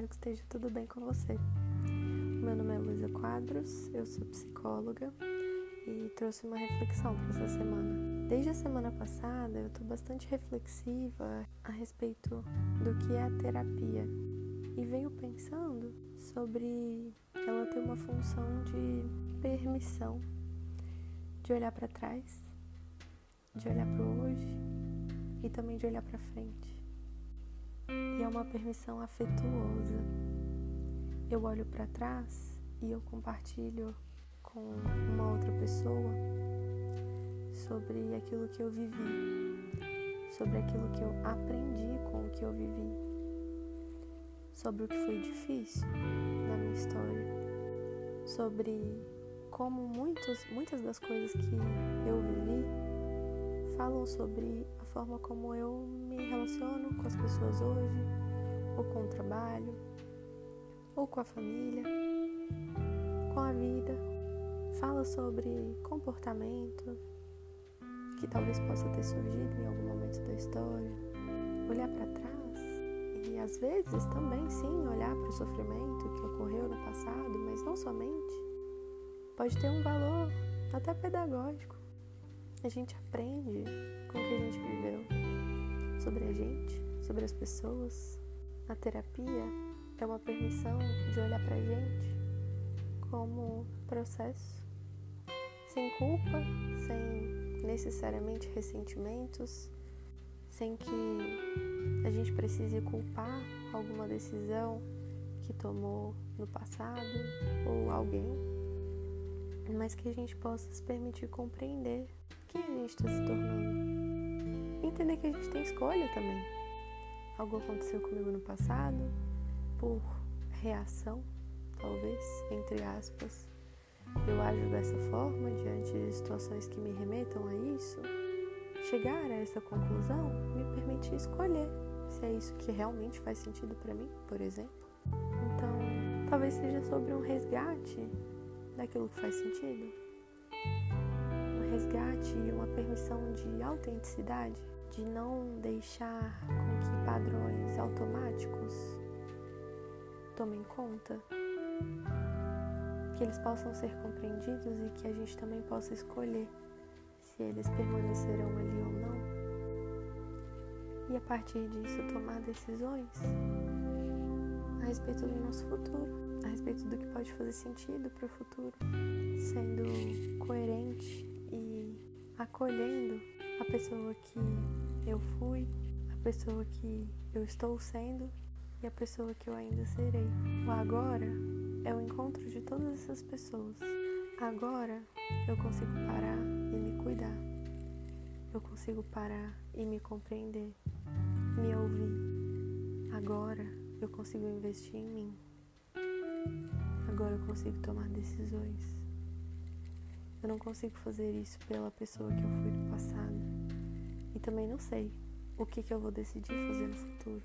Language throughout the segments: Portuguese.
esteja tudo bem com você. Meu nome é Luísa Quadros, eu sou psicóloga e trouxe uma reflexão para essa semana. Desde a semana passada eu estou bastante reflexiva a respeito do que é a terapia e venho pensando sobre ela ter uma função de permissão, de olhar para trás, de olhar para hoje e também de olhar para frente. É uma permissão afetuosa. Eu olho para trás e eu compartilho com uma outra pessoa sobre aquilo que eu vivi, sobre aquilo que eu aprendi com o que eu vivi, sobre o que foi difícil na minha história, sobre como muitos, muitas das coisas que eu vivi falam sobre forma como eu me relaciono com as pessoas hoje, ou com o trabalho, ou com a família, com a vida. Fala sobre comportamento que talvez possa ter surgido em algum momento da história. Olhar para trás e às vezes também sim olhar para o sofrimento que ocorreu no passado, mas não somente. Pode ter um valor até pedagógico. A gente aprende com o que a gente viveu. Sobre a gente, sobre as pessoas. A terapia é uma permissão de olhar pra gente como processo, sem culpa, sem necessariamente ressentimentos, sem que a gente precise culpar alguma decisão que tomou no passado ou alguém, mas que a gente possa se permitir compreender quem a gente está se tornando entender que a gente tem escolha também. Algo aconteceu comigo no passado, por reação, talvez, entre aspas. Eu ajo dessa forma diante de situações que me remetam a isso. Chegar a essa conclusão me permite escolher se é isso que realmente faz sentido para mim, por exemplo. Então, talvez seja sobre um resgate daquilo que faz sentido. Resgate e uma permissão de autenticidade de não deixar com que padrões automáticos tomem conta, que eles possam ser compreendidos e que a gente também possa escolher se eles permanecerão ali ou não. E a partir disso tomar decisões a respeito do nosso futuro, a respeito do que pode fazer sentido para o futuro, sendo coerente acolhendo a pessoa que eu fui, a pessoa que eu estou sendo e a pessoa que eu ainda serei. O agora é o encontro de todas essas pessoas. Agora eu consigo parar e me cuidar. Eu consigo parar e me compreender, me ouvir. Agora eu consigo investir em mim. Agora eu consigo tomar decisões. Eu não consigo fazer isso pela pessoa que eu fui no passado. E também não sei o que, que eu vou decidir fazer no futuro.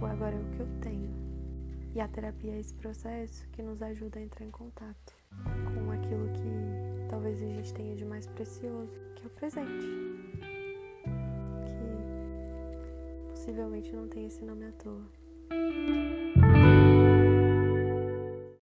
O agora é o que eu tenho. E a terapia é esse processo que nos ajuda a entrar em contato com aquilo que talvez a gente tenha de mais precioso, que é o presente. Que possivelmente não tem esse nome à toa.